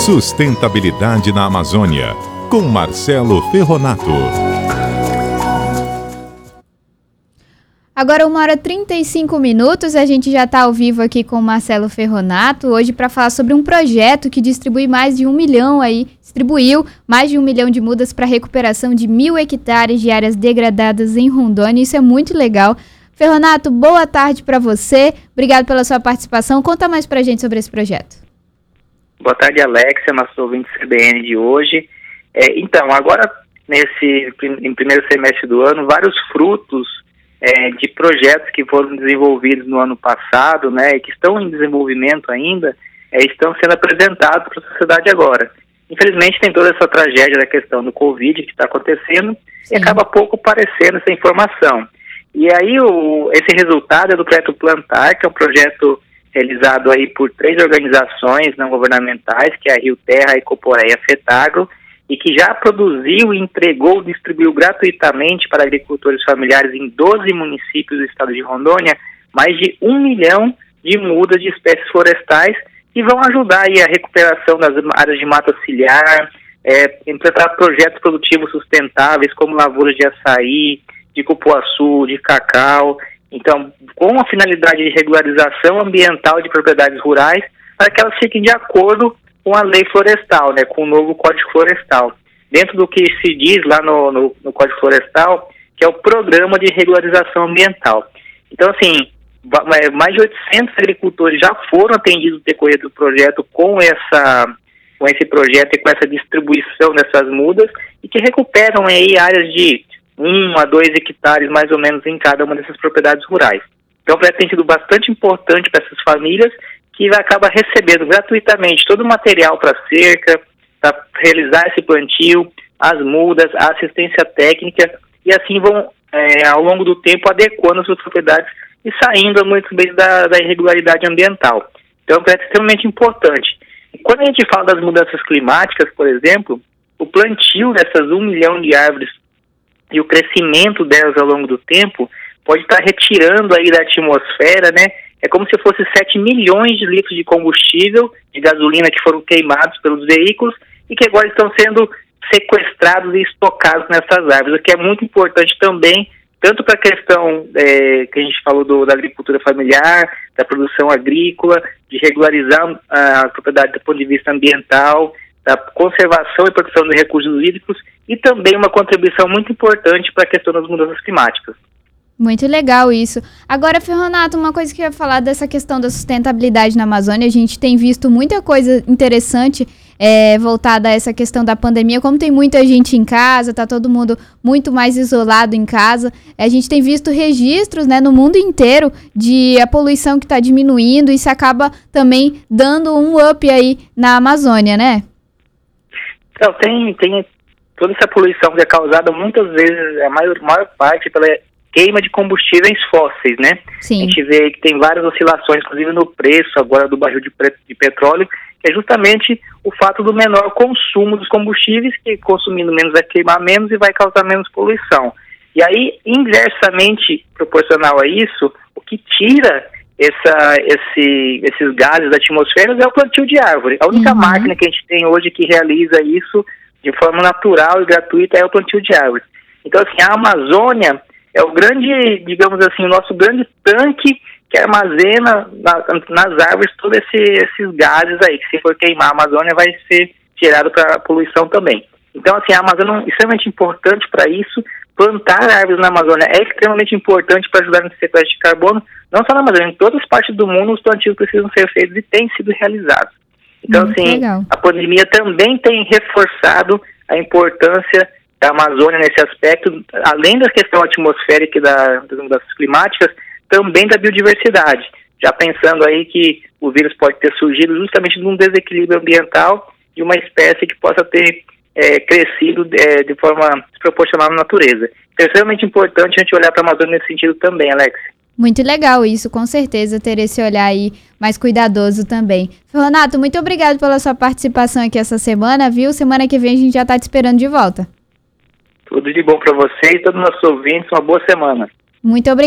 Sustentabilidade na Amazônia, com Marcelo Ferronato. Agora, uma hora e 35 minutos, a gente já está ao vivo aqui com o Marcelo Ferronato, hoje para falar sobre um projeto que distribui mais de um milhão aí, distribuiu mais de um milhão de mudas para recuperação de mil hectares de áreas degradadas em Rondônia. Isso é muito legal. Ferronato, boa tarde para você. Obrigado pela sua participação. Conta mais para a gente sobre esse projeto. Boa tarde, Alexia, nosso ouvinte CBN de hoje. É, então, agora, nesse em primeiro semestre do ano, vários frutos é, de projetos que foram desenvolvidos no ano passado, né, e que estão em desenvolvimento ainda, é, estão sendo apresentados para a sociedade agora. Infelizmente, tem toda essa tragédia da questão do Covid que está acontecendo Sim. e acaba pouco parecendo essa informação. E aí, o, esse resultado é do projeto Plantar, que é um projeto realizado aí por três organizações não governamentais, que é a Rio Terra, a Ecoporé e FETAGRO, e que já produziu e entregou, distribuiu gratuitamente para agricultores familiares em 12 municípios do estado de Rondônia mais de um milhão de mudas de espécies florestais que vão ajudar aí a recuperação das áreas de mata ciliar, é, implantar projetos produtivos sustentáveis como lavouras de açaí, de cupuaçu, de cacau, então, com a finalidade de regularização ambiental de propriedades rurais, para que elas fiquem de acordo com a lei florestal, né, com o novo Código Florestal. Dentro do que se diz lá no, no, no Código Florestal, que é o Programa de Regularização Ambiental. Então, assim, é, mais de 800 agricultores já foram atendidos no decorrer do projeto com essa com esse projeto e com essa distribuição dessas mudas e que recuperam aí áreas de um a dois hectares mais ou menos em cada uma dessas propriedades rurais. Então, o tem sido bastante importante para essas famílias que acaba recebendo gratuitamente todo o material para cerca, para realizar esse plantio, as mudas, a assistência técnica e assim vão, é, ao longo do tempo, adequando as suas propriedades e saindo muito bem da, da irregularidade ambiental. Então, é um projeto extremamente importante. E quando a gente fala das mudanças climáticas, por exemplo, o plantio dessas um milhão de árvores e o crescimento delas ao longo do tempo pode estar retirando aí da atmosfera, né? É como se fosse 7 milhões de litros de combustível, de gasolina que foram queimados pelos veículos e que agora estão sendo sequestrados e estocados nessas árvores, o que é muito importante também, tanto para a questão é, que a gente falou do, da agricultura familiar, da produção agrícola, de regularizar a propriedade do ponto de vista ambiental, da conservação e proteção de recursos hídricos e também uma contribuição muito importante para a questão das mudanças climáticas. Muito legal isso. Agora, Ferronato, uma coisa que eu ia falar dessa questão da sustentabilidade na Amazônia, a gente tem visto muita coisa interessante é, voltada a essa questão da pandemia, como tem muita gente em casa, tá todo mundo muito mais isolado em casa, a gente tem visto registros né, no mundo inteiro de a poluição que está diminuindo, e isso acaba também dando um up aí na Amazônia, né? Então, tem, tem toda essa poluição que é causada muitas vezes, a maior, maior parte pela queima de combustíveis fósseis, né? Sim. A gente vê que tem várias oscilações, inclusive no preço agora do barril de, de petróleo, que é justamente o fato do menor consumo dos combustíveis, que consumindo menos vai queimar menos e vai causar menos poluição. E aí, inversamente proporcional a isso, o que tira essa, esse, esses gases da atmosfera é o plantio de árvore. A única uhum. máquina que a gente tem hoje que realiza isso de forma natural e gratuita é o plantio de árvores. Então, assim, a Amazônia é o grande, digamos assim, o nosso grande tanque que armazena na, nas árvores todos esse, esses gases aí, que se for queimar a Amazônia vai ser tirado para a poluição também. Então, assim, a Amazônia é extremamente importante para isso. Plantar árvores na Amazônia é extremamente importante para ajudar no sequestro de carbono, não só na Amazônia, em todas as partes do mundo os plantios precisam ser feitos e têm sido realizados. Então, Muito assim, legal. a pandemia também tem reforçado a importância da Amazônia nesse aspecto, além da questão atmosférica e da, das mudanças climáticas, também da biodiversidade. Já pensando aí que o vírus pode ter surgido justamente de um desequilíbrio ambiental de uma espécie que possa ter é, crescido é, de forma desproporcional na natureza. Então, é extremamente importante a gente olhar para a Amazônia nesse sentido também, Alex. Muito legal isso, com certeza, ter esse olhar aí mais cuidadoso também. Renato, muito obrigado pela sua participação aqui essa semana, viu? Semana que vem a gente já está te esperando de volta. Tudo de bom para você e todos os nossos ouvintes. Uma boa semana. Muito obrigado.